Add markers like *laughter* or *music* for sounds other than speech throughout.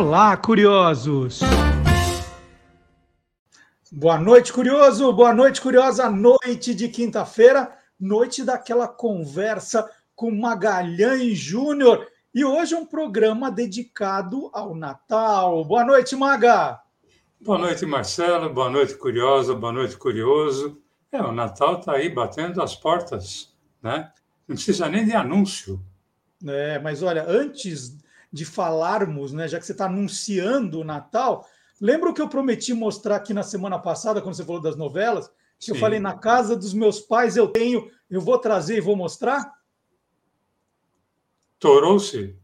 Olá, curiosos! Boa noite, curioso! Boa noite, curiosa! Noite de quinta-feira, noite daquela conversa com Magalhães Júnior. E hoje é um programa dedicado ao Natal. Boa noite, Maga! Boa noite, Marcelo. Boa noite, curiosa. Boa noite, curioso. É, o Natal está aí batendo as portas, né? Não precisa nem de anúncio. É, mas olha, antes de falarmos, né, já que você está anunciando o Natal, lembra o que eu prometi mostrar aqui na semana passada, quando você falou das novelas? Que eu falei, na casa dos meus pais eu tenho, eu vou trazer e vou mostrar? Torou-se?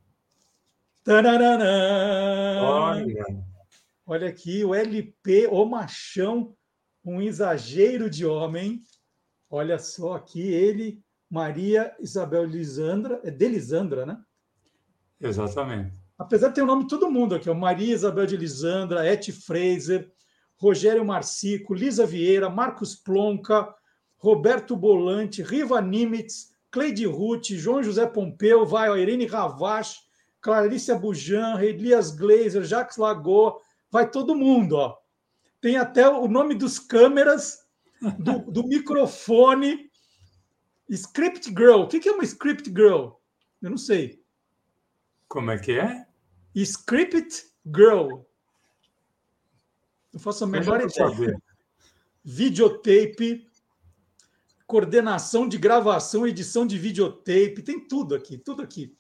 Olha. Olha aqui, o LP, o machão, um exagero de homem. Olha só aqui, ele, Maria Isabel Lisandra, é de Lisandra, né? Exatamente. Apesar de ter o nome de todo mundo aqui, Maria Isabel de Lisandra, Eti Fraser, Rogério Marcico, Lisa Vieira, Marcos Plonka, Roberto Bolante, Riva Nimitz, Cleide Ruth, João José Pompeu, vai, Irene Ravache, Clarice Bujan, Elias Glazer, Jacques Lagoa, vai todo mundo, ó. Tem até o nome dos câmeras, do, do microfone. Script Girl. O que é uma Script Girl? Eu não sei. Como é que é? Script Girl. Não faço a menor ideia. Videotape, coordenação de gravação, edição de videotape, tem tudo aqui, tudo aqui.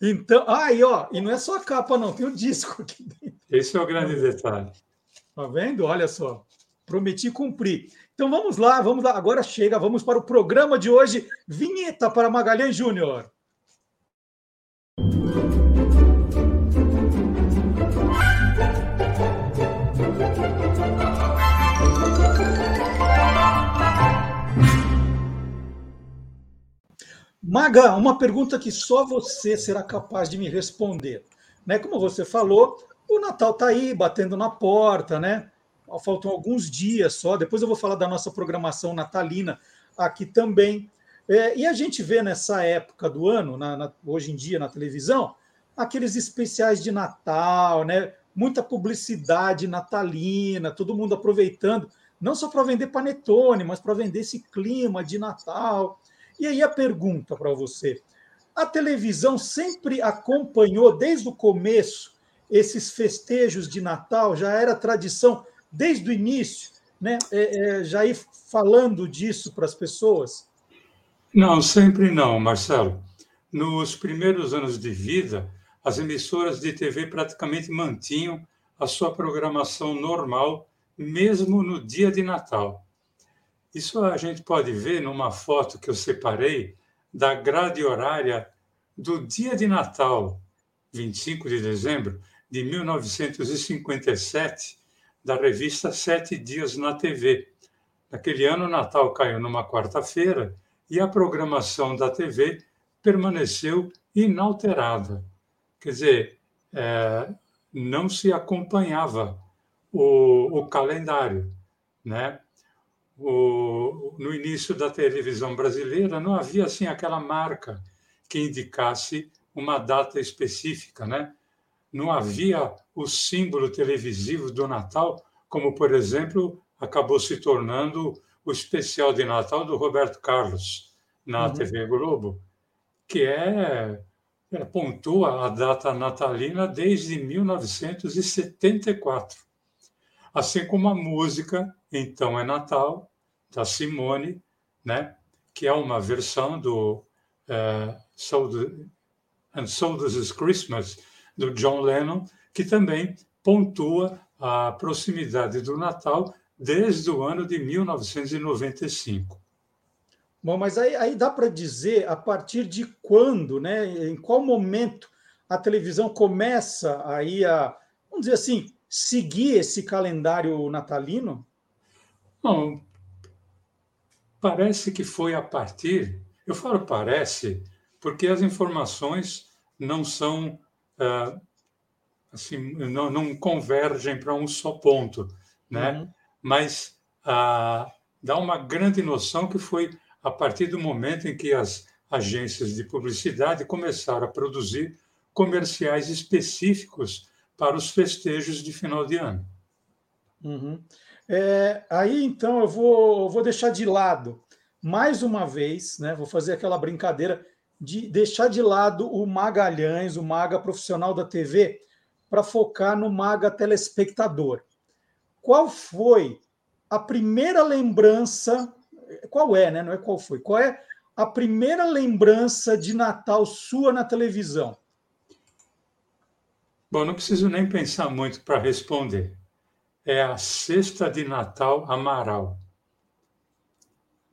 Então, aí, ó, e não é só a capa, não, tem o disco aqui dentro. Esse é o grande detalhe. Tá vendo? Olha só. Prometi cumprir. Então vamos lá, vamos lá. Agora chega, vamos para o programa de hoje. Vinheta para Magalhães Júnior. Maga, uma pergunta que só você será capaz de me responder. Né? Como você falou, o Natal está aí, batendo na porta, né? Faltam alguns dias só. Depois eu vou falar da nossa programação natalina aqui também. É, e a gente vê nessa época do ano, na, na, hoje em dia na televisão, aqueles especiais de Natal, né? Muita publicidade natalina, todo mundo aproveitando, não só para vender panetone, mas para vender esse clima de Natal. E aí a pergunta para você: a televisão sempre acompanhou desde o começo esses festejos de Natal? Já era tradição desde o início, né? É, é, já ir falando disso para as pessoas? Não, sempre não, Marcelo. Nos primeiros anos de vida, as emissoras de TV praticamente mantinham a sua programação normal, mesmo no dia de Natal. Isso a gente pode ver numa foto que eu separei da grade horária do dia de Natal, 25 de dezembro de 1957, da revista Sete Dias na TV. Naquele ano, o Natal caiu numa quarta-feira e a programação da TV permaneceu inalterada. Quer dizer, é, não se acompanhava o, o calendário, né? O, no início da televisão brasileira, não havia assim aquela marca que indicasse uma data específica, né? Não havia o símbolo televisivo do Natal, como por exemplo acabou se tornando o especial de Natal do Roberto Carlos na uhum. TV Globo, que é, é pontua a data natalina desde 1974. Assim como a música Então é Natal, da Simone, né? que é uma versão do uh, so the, And So This Is Christmas, do John Lennon, que também pontua a proximidade do Natal desde o ano de 1995. Bom, mas aí, aí dá para dizer a partir de quando, né? Em qual momento a televisão começa aí a, vamos dizer assim, seguir esse calendário natalino? Bom, Parece que foi a partir. Eu falo parece, porque as informações não são. Uh, assim, não, não convergem para um só ponto, né? Uhum. Mas uh, dá uma grande noção que foi a partir do momento em que as agências de publicidade começaram a produzir comerciais específicos para os festejos de final de ano. Uhum. É, aí, então, eu vou, vou deixar de lado, mais uma vez, né, vou fazer aquela brincadeira de deixar de lado o Magalhães, o Maga profissional da TV, para focar no Maga telespectador. Qual foi a primeira lembrança? Qual é, né? Não é qual foi. Qual é a primeira lembrança de Natal sua na televisão? Bom, não preciso nem pensar muito para responder. É a cesta de Natal Amaral.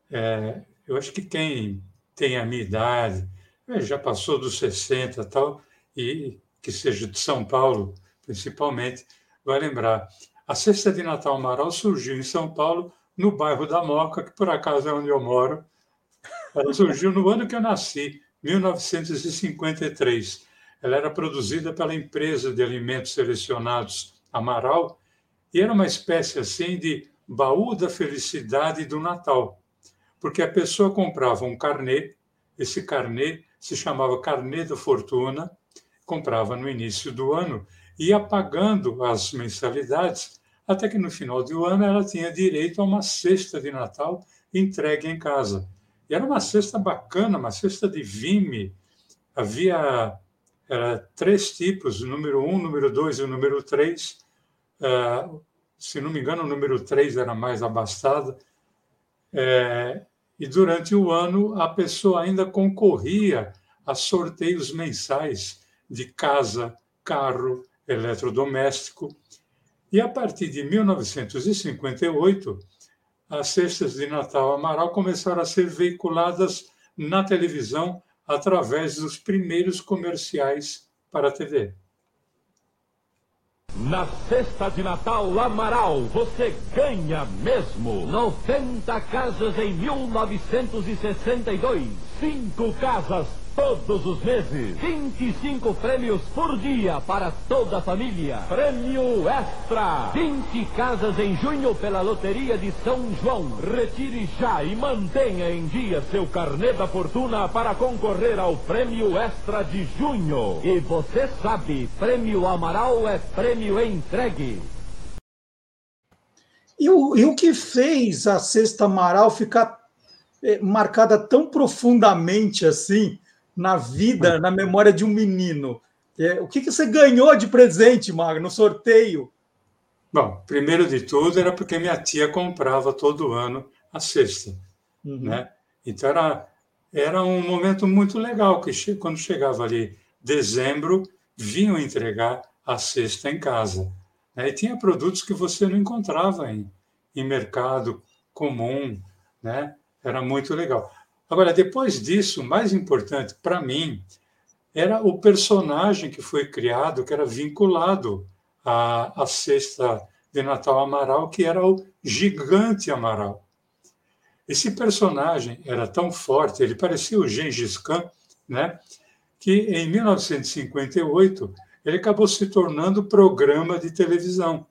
É, eu acho que quem tem a minha idade, é, já passou dos 60 e tal, e que seja de São Paulo, principalmente, vai lembrar. A cesta de Natal Amaral surgiu em São Paulo, no bairro da Moca, que por acaso é onde eu moro. Ela surgiu no ano que eu nasci, 1953. Ela era produzida pela empresa de alimentos selecionados Amaral e era uma espécie assim de baú da felicidade do Natal, porque a pessoa comprava um carnê, esse carnê se chamava carnê da fortuna, comprava no início do ano, ia pagando as mensalidades, até que no final do ano ela tinha direito a uma cesta de Natal entregue em casa. E era uma cesta bacana, uma cesta de vime. Havia era, três tipos, o número um, o número dois e o número três. Uh, se não me engano, o número três era mais abastado. É, e durante o ano a pessoa ainda concorria a sorteios mensais de casa, carro, eletrodoméstico. E a partir de 1958, as cestas de Natal Amaral começaram a ser veiculadas na televisão através dos primeiros comerciais para a TV. Na cesta de Natal Amaral, você ganha mesmo. 90 casas em 1962. Cinco casas todos os meses. 25 prêmios por dia para toda a família. Prêmio Extra. 20 casas em junho pela Loteria de São João. Retire já e mantenha em dia seu carnê da fortuna para concorrer ao Prêmio Extra de junho. E você sabe, Prêmio Amaral é prêmio entregue. E o, e o que fez a Sexta Amaral ficar eh, marcada tão profundamente assim na vida, na memória de um menino? É, o que, que você ganhou de presente, Magno, no sorteio? Bom, primeiro de tudo era porque minha tia comprava todo ano a cesta, uhum. né? Então era era um momento muito legal que quando chegava ali dezembro vinham entregar a cesta em casa, né? E tinha produtos que você não encontrava em, em mercado comum, né? Era muito legal. Agora, depois disso, o mais importante para mim era o personagem que foi criado, que era vinculado à, à cesta de Natal Amaral, que era o Gigante Amaral. Esse personagem era tão forte, ele parecia o Gengis Khan, né? que em 1958 ele acabou se tornando programa de televisão.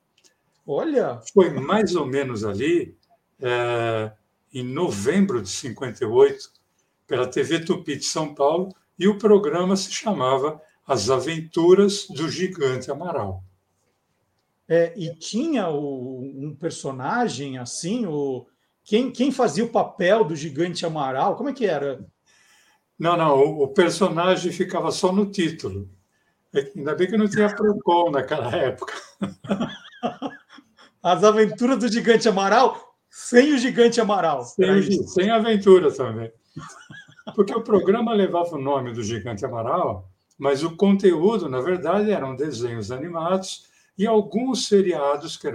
Olha! Foi mais ou menos ali, é, em novembro de 58, pela TV Tupi de São Paulo, e o programa se chamava As Aventuras do Gigante Amaral. É, e tinha o, um personagem assim, o, quem, quem fazia o papel do Gigante Amaral? Como é que era? Não, não, o, o personagem ficava só no título. É, ainda bem que não tinha Procon naquela época. *laughs* As Aventuras do Gigante Amaral sem o Gigante Amaral. Sem, sem aventura também. Porque o programa levava o nome do Gigante Amaral, mas o conteúdo, na verdade, eram desenhos animados e alguns seriados que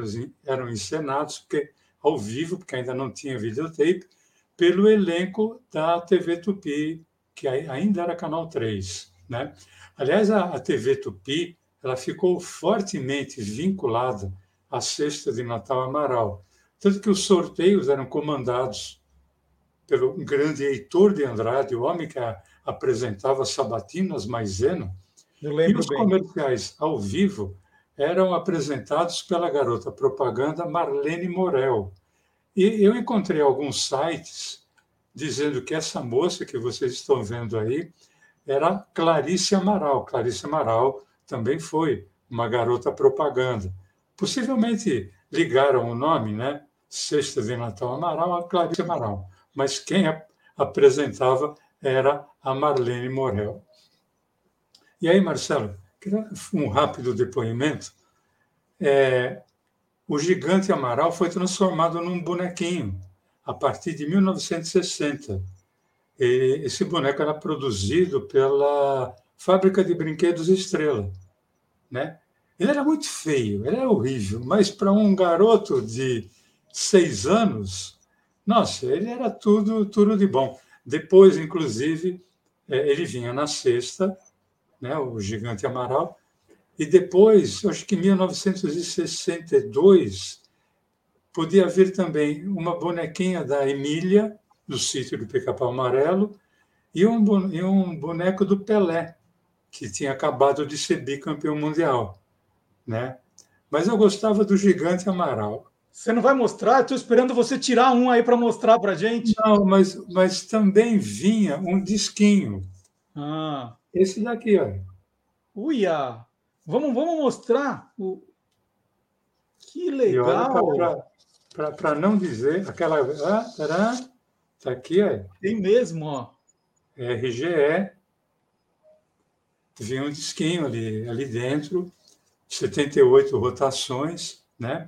eram encenados porque, ao vivo, porque ainda não tinha videotape, pelo elenco da TV Tupi, que ainda era Canal 3. Né? Aliás, a, TV Tupi ela ficou fortemente vinculada à Sexta de Natal Amaral tanto que os sorteios eram comandados pelo grande Heitor de Andrade, o homem que apresentava Sabatinas Maisena. e os bem. comerciais ao vivo eram apresentados pela garota propaganda Marlene Morel. E eu encontrei alguns sites dizendo que essa moça que vocês estão vendo aí era Clarice Amaral. Clarice Amaral também foi uma garota propaganda. Possivelmente ligaram o nome, né? Sexta de Natal Amaral a Clarice Amaral, mas quem a apresentava era a Marlene Morel. E aí, Marcelo, um rápido depoimento. É, o gigante Amaral foi transformado num bonequinho a partir de 1960. E esse boneco era produzido pela fábrica de brinquedos Estrela, né? Ele era muito feio, ele era horrível, mas para um garoto de seis anos, nossa, ele era tudo, tudo de bom. Depois, inclusive, é, ele vinha na sexta, né, o Gigante Amaral, e depois, acho que em 1962, podia vir também uma bonequinha da Emília, do sítio do Pica-Pau Amarelo, e um, e um boneco do Pelé, que tinha acabado de ser bicampeão mundial né? Mas eu gostava do Gigante Amaral. Você não vai mostrar? Estou esperando você tirar um aí para mostrar para gente. Não, mas, mas também vinha um disquinho. Ah. Esse daqui, olha. Uia! Vamos, vamos mostrar. O... Que legal! Para não dizer, aquela. Ah, tará, tá aqui, ó. Tem mesmo, ó. RGE. Vinha um disquinho ali, ali dentro. 78 rotações, né?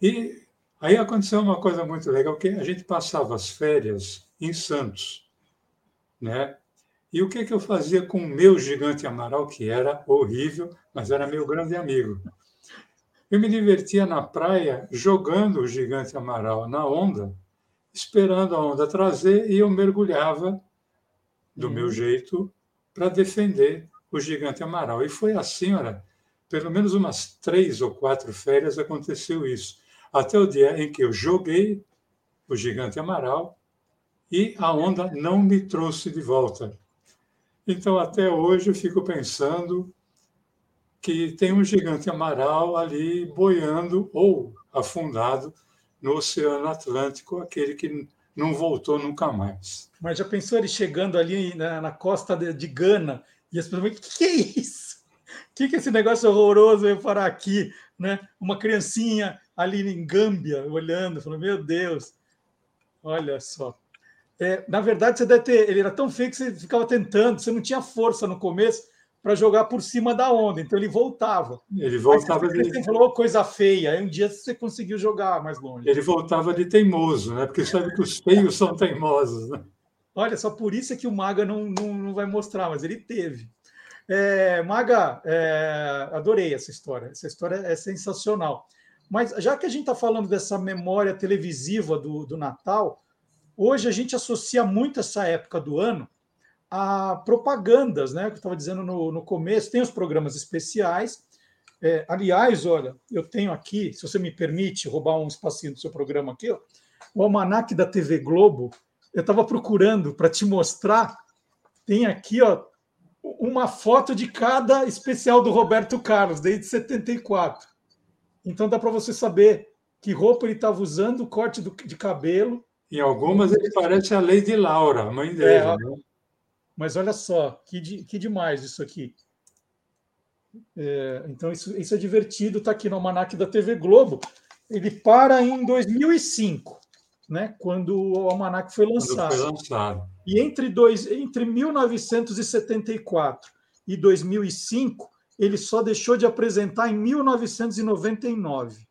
E aí aconteceu uma coisa muito legal, que a gente passava as férias em Santos, né? E o que, que eu fazia com o meu gigante Amaral, que era horrível, mas era meu grande amigo? Eu me divertia na praia jogando o gigante Amaral na onda, esperando a onda trazer, e eu mergulhava do meu uhum. jeito para defender o gigante Amaral. E foi assim, olha, pelo menos umas três ou quatro férias aconteceu isso. Até o dia em que eu joguei o gigante Amaral e a onda não me trouxe de volta. Então, até hoje, eu fico pensando que tem um gigante Amaral ali boiando ou afundado no Oceano Atlântico, aquele que não voltou nunca mais. Mas já pensou ele chegando ali na, na costa de, de Gana e as pessoas, o que, que é isso? que, que esse negócio horroroso veio parar aqui? Né? Uma criancinha ali em Gâmbia olhando, falando: Meu Deus, olha só. É, na verdade, você deve ter. Ele era tão feio que você ficava tentando, você não tinha força no começo para jogar por cima da onda, então ele voltava. Ele voltava. Aí você falou coisa feia, aí um dia você conseguiu jogar mais longe. Ele voltava de teimoso, né? Porque sabe que os feios são teimosos, né? Olha, só por isso é que o Maga não, não, não vai mostrar, mas ele teve. É, Maga, é, adorei essa história. Essa história é sensacional. Mas já que a gente está falando dessa memória televisiva do, do Natal, hoje a gente associa muito essa época do ano a propagandas, né? Que eu estava dizendo no, no começo, tem os programas especiais. É, aliás, olha, eu tenho aqui, se você me permite roubar um espacinho do seu programa aqui, ó, o almanac da TV Globo. Eu estava procurando para te mostrar. Tem aqui, ó, uma foto de cada especial do Roberto Carlos, desde 74. Então dá para você saber que roupa ele estava usando, o corte do, de cabelo. Em algumas ele parece a Lady Laura, a mãe dele. É, né? Mas olha só, que, que demais isso aqui. É, então isso, isso é divertido, está aqui no Almanac da TV Globo. Ele para em 2005 né, quando o almanac foi lançado. Foi lançado. E entre, dois, entre 1974 e 2005, ele só deixou de apresentar em 1999.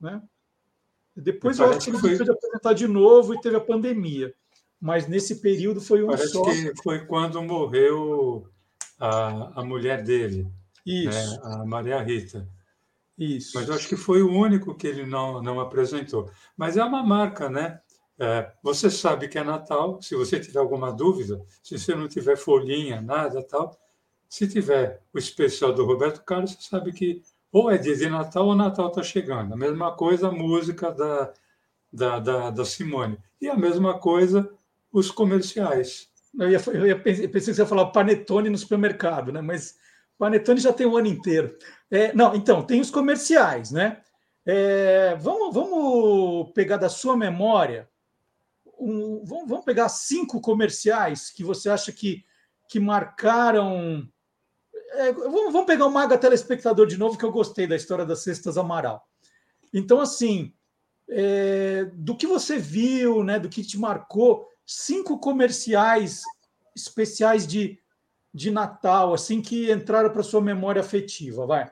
Né? Depois eu acho que ele foi... deixou de apresentar de novo e teve a pandemia. Mas nesse período foi um Parece só. que foi quando morreu a, a mulher dele, né, Isso. Né, a Maria Rita. Isso. Mas eu acho que foi o único que ele não, não apresentou. Mas é uma marca, né? É, você sabe que é Natal, se você tiver alguma dúvida, se você não tiver folhinha, nada tal, se tiver o especial do Roberto Carlos, você sabe que ou é dia de Natal ou Natal está chegando. A mesma coisa a música da, da, da, da, Simone. E a mesma coisa os comerciais. Eu, ia, eu, ia, pensei que você ia falar panetone no supermercado, né? mas Panetone já tem o um ano inteiro. É, não, então, tem os comerciais, né? É, vamos, vamos pegar da sua memória, um, vamos, vamos, pegar cinco comerciais que você acha que, que marcaram é, vamos, pegar o Maga Telespectador de novo, que eu gostei da história das Cestas Amaral. Então, assim, é, do que você viu, né, do que te marcou, cinco comerciais especiais de, de Natal, assim, que entraram para sua memória afetiva, vai.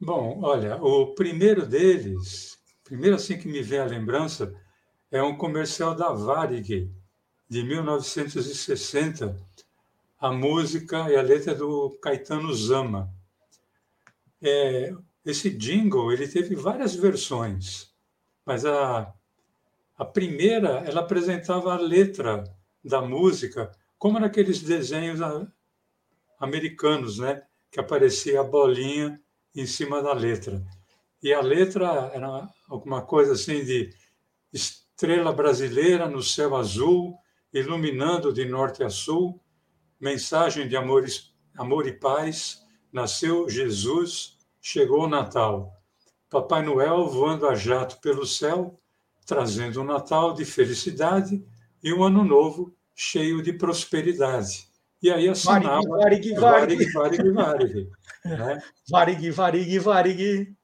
Bom, olha, o primeiro deles, primeiro assim que me vem a lembrança, é um comercial da Varig, de 1960, a música e a letra do Caetano Zama. É, esse jingle ele teve várias versões, mas a, a primeira ela apresentava a letra da música como naqueles desenhos americanos, né, que aparecia a bolinha em cima da letra. E a letra era alguma coisa assim de estrela brasileira no céu azul, iluminando de norte a sul, mensagem de amor, amor e paz, nasceu Jesus, chegou o Natal. Papai Noel voando a jato pelo céu, trazendo um Natal de felicidade e um ano novo cheio de prosperidade. E aí assinava Varig, Varig, Varig, Varig, né? Varig, Varig, Varig.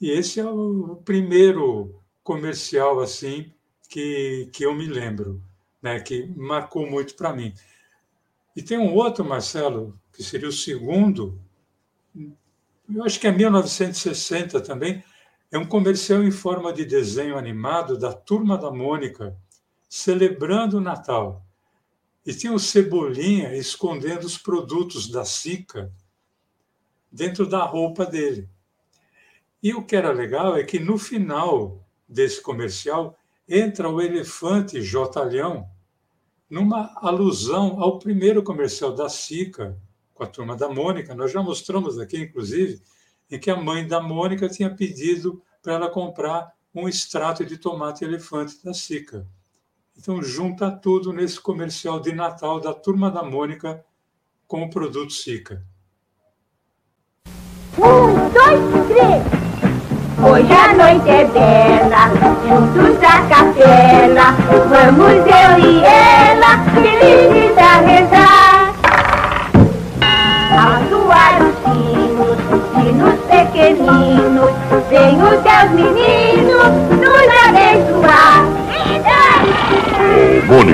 E esse é o primeiro comercial assim que, que eu me lembro, né, que marcou muito para mim. E tem um outro, Marcelo, que seria o segundo, eu acho que é 1960 também, é um comercial em forma de desenho animado da Turma da Mônica, celebrando o Natal. E tinha o Cebolinha escondendo os produtos da Sica dentro da roupa dele. E o que era legal é que no final desse comercial entra o elefante Jotalhão numa alusão ao primeiro comercial da Sica, com a turma da Mônica, nós já mostramos aqui, inclusive, em que a mãe da Mônica tinha pedido para ela comprar um extrato de tomate elefante da Sica. Então, junta tudo nesse comercial de Natal da Turma da Mônica com o produto Sica. Um, dois, três. Hoje a noite é bela, juntos a capela,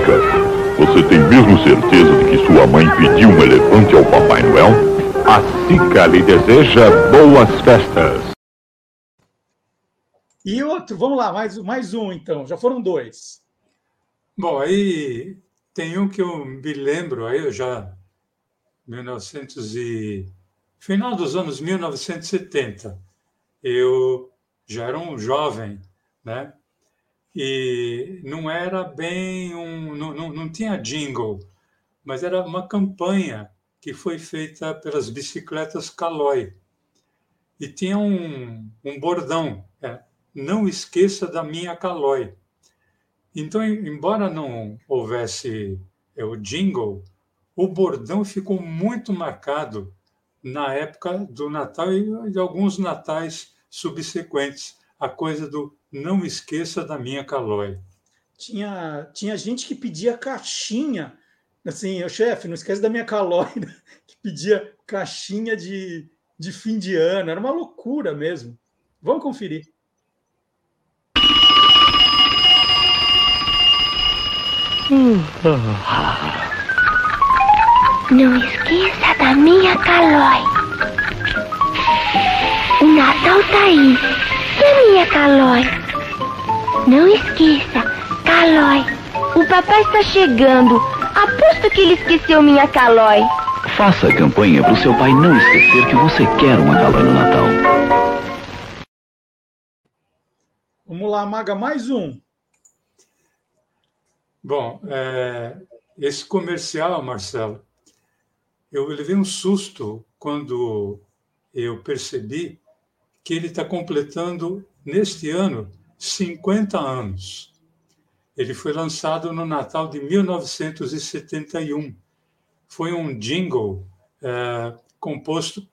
Mônica, você tem mesmo certeza de que sua mãe pediu um elefante ao Papai Noel? A Sica lhe deseja boas festas. E outro, vamos lá, mais, mais um então, já foram dois. Bom, aí tem um que eu me lembro, aí eu já 1900 e final dos anos 1970. Eu já era um jovem, né? E não era bem um, não, não, não tinha jingle, mas era uma campanha que foi feita pelas bicicletas Caloi. E tinha um, um bordão, é, não esqueça da minha Caloi. Então, embora não houvesse é, o jingle, o bordão ficou muito marcado na época do Natal e de alguns natais subsequentes. A coisa do não esqueça da minha calói. Tinha, tinha gente que pedia caixinha, assim, o chefe, não esquece da minha calói, né? *laughs* que pedia caixinha de, de fim de ano. Era uma loucura mesmo. Vamos conferir. Hum. Não esqueça da minha calói. O Natal tá aí. A minha calói? Não esqueça, calói. O papai está chegando. Aposto que ele esqueceu minha calói. Faça a campanha para o seu pai não esquecer que você quer uma calói no Natal. Vamos lá, Maga, mais um. Bom, é, esse comercial, Marcelo, eu levei um susto quando eu percebi que ele está completando, neste ano, 50 anos. Ele foi lançado no Natal de 1971. Foi um jingle é, composto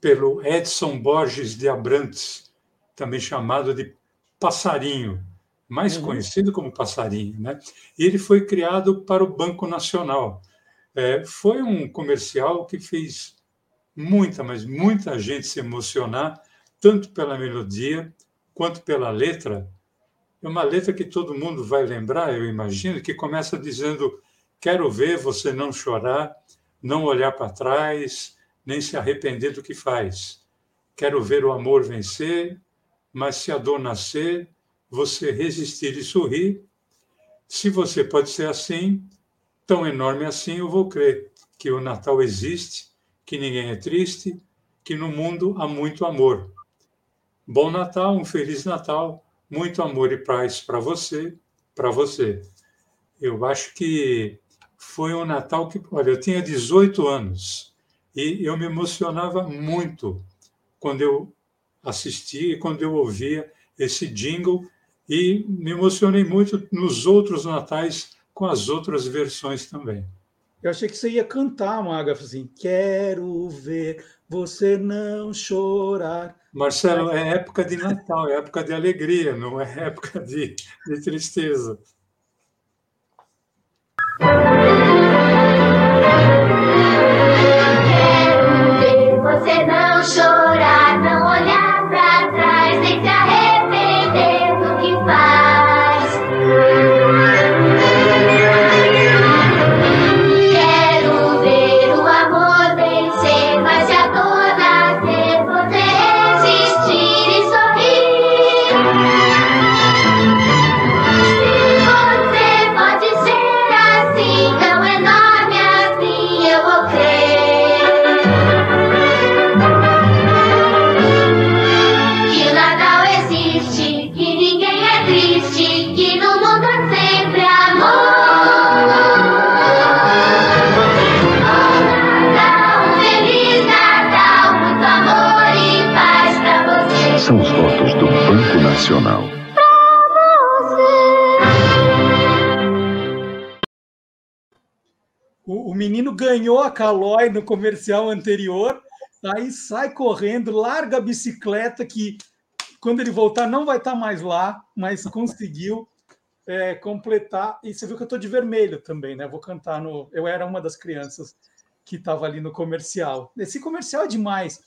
pelo Edson Borges de Abrantes, também chamado de Passarinho, mais uhum. conhecido como Passarinho. Né? E ele foi criado para o Banco Nacional É, foi um comercial que fez muita, mas muita gente se emocionar, tanto pela melodia quanto pela letra. É uma letra que todo mundo vai lembrar, eu imagino, que começa dizendo: Quero ver você não chorar, não olhar para trás, nem se arrepender do que faz. Quero ver o amor vencer, mas se a dor nascer, você resistir e sorrir. Se você pode ser assim, tão enorme assim, eu vou crer que o Natal existe, que ninguém é triste, que no mundo há muito amor. Bom Natal, um feliz Natal, muito amor e paz para você, para você. Eu acho que foi um Natal que, olha, eu tinha 18 anos e eu me emocionava muito quando eu assistia e quando eu ouvia esse jingle e me emocionei muito nos outros natais com as outras versões também. Eu achei que você ia cantar, Maga, assim, quero ver você não chorar. Marcelo, é época de Natal, é época de alegria, não é *laughs* época de, de tristeza. A Calói no comercial anterior, aí sai correndo, larga a bicicleta, que quando ele voltar não vai estar mais lá, mas conseguiu é, completar. E você viu que eu estou de vermelho também, né? Vou cantar no. Eu era uma das crianças que estava ali no comercial. Esse comercial é demais.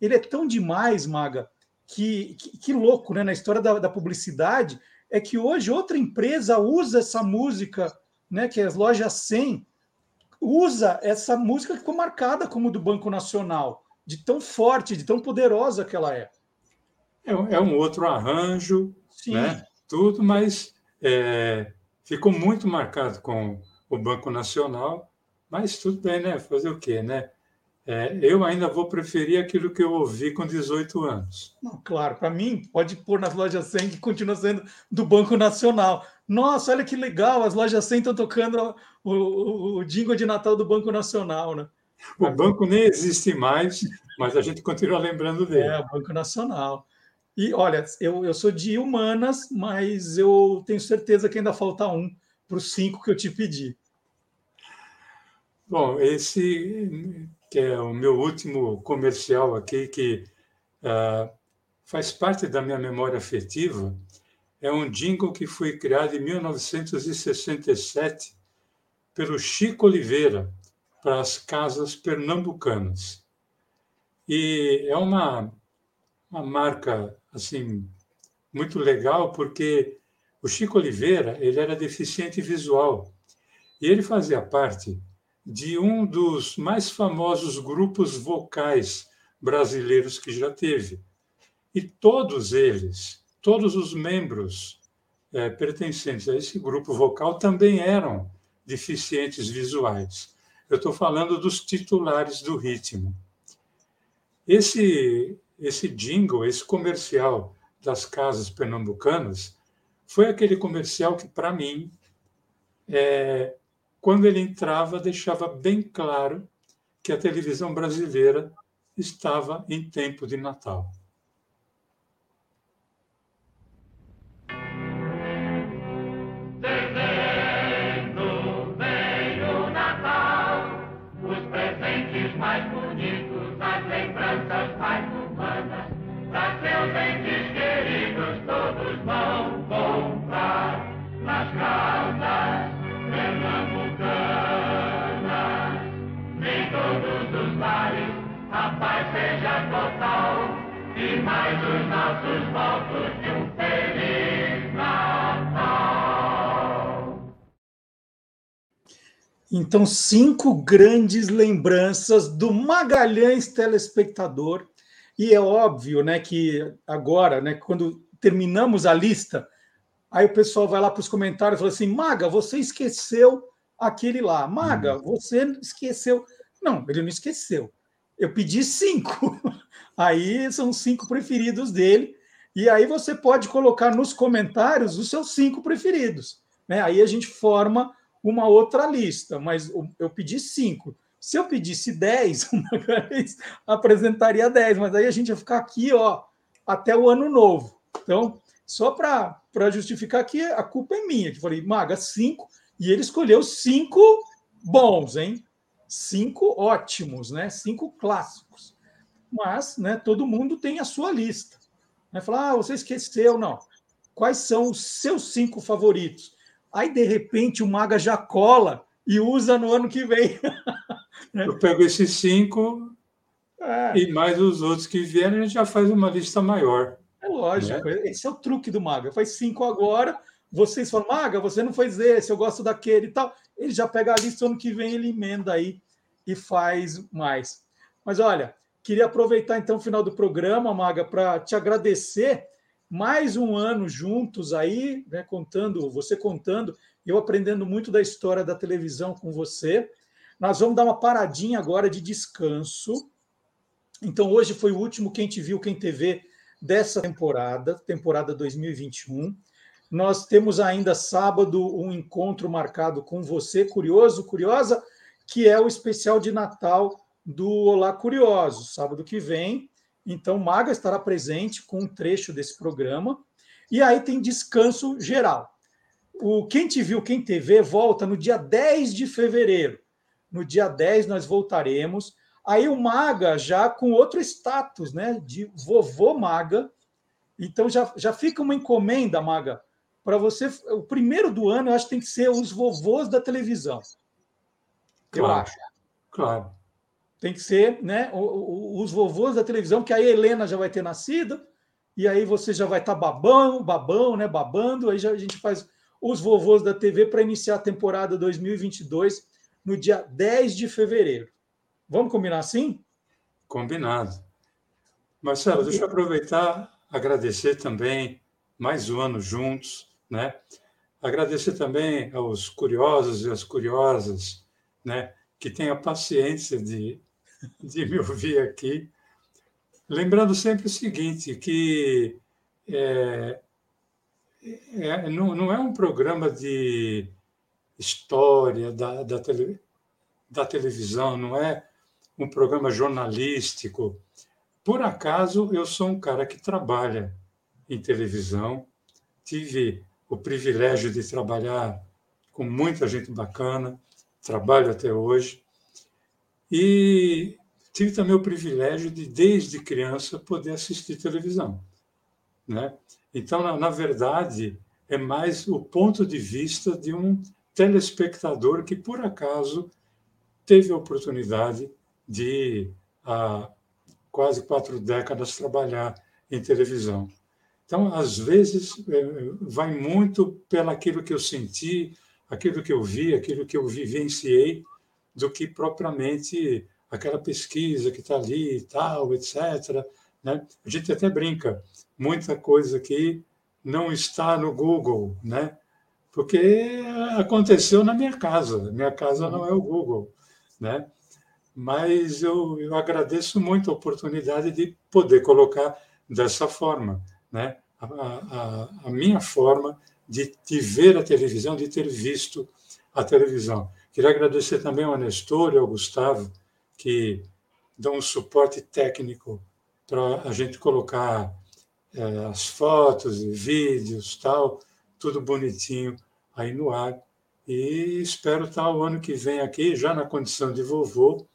Ele é tão demais, Maga, que, que, que louco, né? Na história da, da publicidade, é que hoje outra empresa usa essa música, né? Que é as lojas 100 usa essa música que ficou marcada como do Banco Nacional, de tão forte, de tão poderosa que ela é. É, um- é um outro arranjo, Sim. né? tudo, mas é, ficou muito marcado com o Banco Nacional, mas tudo bem, né? Fazer o quê, né? É, eu ainda vou preferir aquilo que eu ouvi com 18 anos. Não, claro, para mim, pode pôr nas lojas 100 que continua sendo do Banco Nacional. Nossa, olha que legal, as lojas 100 estão tocando o, o, o jingle de Natal do Banco Nacional, né? O banco nem existe mais, mas a gente continua lembrando dele. É, o Banco Nacional. E olha, eu, eu sou de humanas, mas eu tenho certeza que ainda falta um para os cinco que eu te pedi. Bom, esse que é o meu último comercial aqui, que ah, faz parte da minha memória afetiva, é um jingle que foi criado em 1967 pelo Chico Oliveira para as casas pernambucanas. E é uma, uma marca assim muito legal porque o Chico Oliveira ele era deficiente visual e ele fazia parte de um dos mais famosos grupos vocais brasileiros que já teve. E todos eles, todos os membros eh, pertencentes a esse grupo vocal também eram deficientes visuais. Eu estou falando dos titulares do ritmo. Esse, esse jingle, esse comercial das casas pernambucanas, foi aquele comercial que, para mim, é, quando ele entrava, deixava bem claro que a televisão brasileira estava em tempo de Natal. Então, cinco grandes lembranças do Magalhães telespectador. E é óbvio, né, que agora, né, quando terminamos a lista, aí o pessoal vai lá para os comentários e fala assim: Maga, você esqueceu aquele lá. Maga, você esqueceu. Não, ele não esqueceu. Eu pedi cinco. *laughs* Aí são cinco preferidos dele. E aí você pode colocar nos comentários os seus cinco preferidos. Né? Aí a gente forma uma outra lista, mas eu pedi cinco. Se eu pedisse dez, *laughs* uma vez apresentaria dez, mas aí a gente ia ficar aqui ó, até o ano novo. Então, só para justificar que a culpa é minha, que falei, Maga, cinco, e ele escolheu cinco bons, hein? Cinco ótimos, né? Cinco clássicos. Mas, né, todo mundo tem a sua lista. Né? Falar, ah, você esqueceu, não. Quais são os seus cinco favoritos? Aí, de repente, o Maga já cola e usa no ano que vem. *laughs* Né? Eu pego esses cinco é. e mais os outros que vierem, a gente já faz uma lista maior. É lógico, né? esse é o truque do Maga. Faz cinco agora, vocês falam, Maga, você não fez esse, eu gosto daquele e tal. Ele já pega a lista, ano que vem ele emenda aí e faz mais. Mas olha, queria aproveitar então o final do programa, Maga, para te agradecer mais um ano juntos aí, né, contando, você contando, eu aprendendo muito da história da televisão com você. Nós vamos dar uma paradinha agora de descanso. Então, hoje foi o último Quem Te Viu, Quem TV dessa temporada, temporada 2021. Nós temos ainda sábado um encontro marcado com você, curioso, curiosa, que é o especial de Natal do Olá Curioso, sábado que vem. Então, Maga estará presente com um trecho desse programa. E aí tem descanso geral. O Quem Te Viu, Quem TV volta no dia 10 de fevereiro. No dia 10 nós voltaremos. Aí o Maga já com outro status, né? De vovô Maga. Então já, já fica uma encomenda, Maga, para você. O primeiro do ano, eu acho que tem que ser os vovôs da televisão. Eu claro, acho. Claro. Tem que ser né, os vovôs da televisão, que aí a Helena já vai ter nascido, e aí você já vai estar tá babão, babão, né? Babando, aí já, a gente faz os vovôs da TV para iniciar a temporada 2022 no dia 10 de fevereiro. Vamos combinar assim? Combinado. Marcelo, deixa eu aproveitar, agradecer também mais um ano juntos, né? Agradecer também aos curiosos e às curiosas, né? Que têm a paciência de, *laughs* de me ouvir aqui. Lembrando sempre o seguinte, que é, é, não, não é um programa de história da, da, tele, da televisão, não é um programa jornalístico. Por acaso, eu sou um cara que trabalha em televisão. Tive o privilégio de trabalhar com muita gente bacana, trabalho até hoje. E tive também o privilégio de, desde criança, poder assistir televisão. Né? Então, na, na verdade, é mais o ponto de vista de um telespectador que, por acaso, teve a oportunidade de, há quase quatro décadas, trabalhar em televisão. Então, às vezes, é, vai muito pelaquilo que eu senti, aquilo que eu vi, aquilo que eu vivenciei, do que propriamente aquela pesquisa que está ali e tal, etc. Né? A gente até brinca, muita coisa aqui não está no Google, né? porque aconteceu na minha casa. Minha casa não é o Google. Né? Mas eu, eu agradeço muito a oportunidade de poder colocar dessa forma né? A, a, minha forma de, de, ver a televisão, de ter visto a televisão. Queria agradecer também ao Nestor e ao Gustavo, que dão um suporte técnico para a gente colocar é, as fotos e vídeos, tal, tudo bonitinho aí no ar. E espero estar o ano que vem aqui, já na condição de vovô,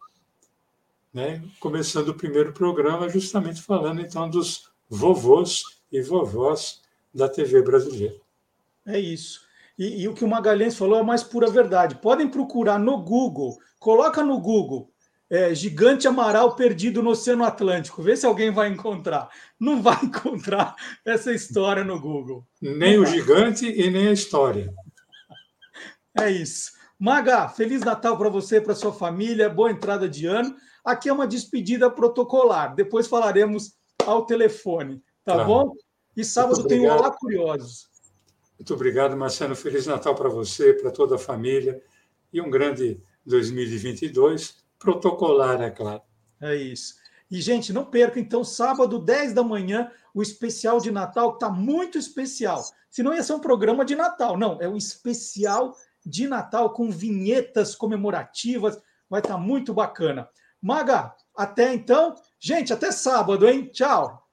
né, começando o primeiro programa, justamente falando então dos vovôs e vovós da TV brasileira. É isso. E, e, o que o Magalhães falou é a mais pura verdade. Podem procurar no Google, coloca no Google é, gigante Amaral perdido no Oceano Atlântico. Vê se alguém vai encontrar. Não vai *laughs* encontrar essa história no Google. Nem o gigante e nem a história. É isso. Maga, Feliz Natal para você, para sua família, boa entrada de ano. Aqui é uma despedida protocolar. Depois falaremos ao telefone, tá claro. bom? E sábado tem o Olá Curiosos. Muito obrigado, Marcelo. Feliz Natal para você, para toda a família e um grande 2022 protocolar, é claro. É isso. E, gente, não perca, então, sábado, 10 da manhã, o especial de Natal, que está muito especial. Se não ia ser um programa de Natal, não, é um especial de Natal com vinhetas comemorativas, vai estar tá muito bacana. Maga, até então. Gente, até sábado, hein? Tchau.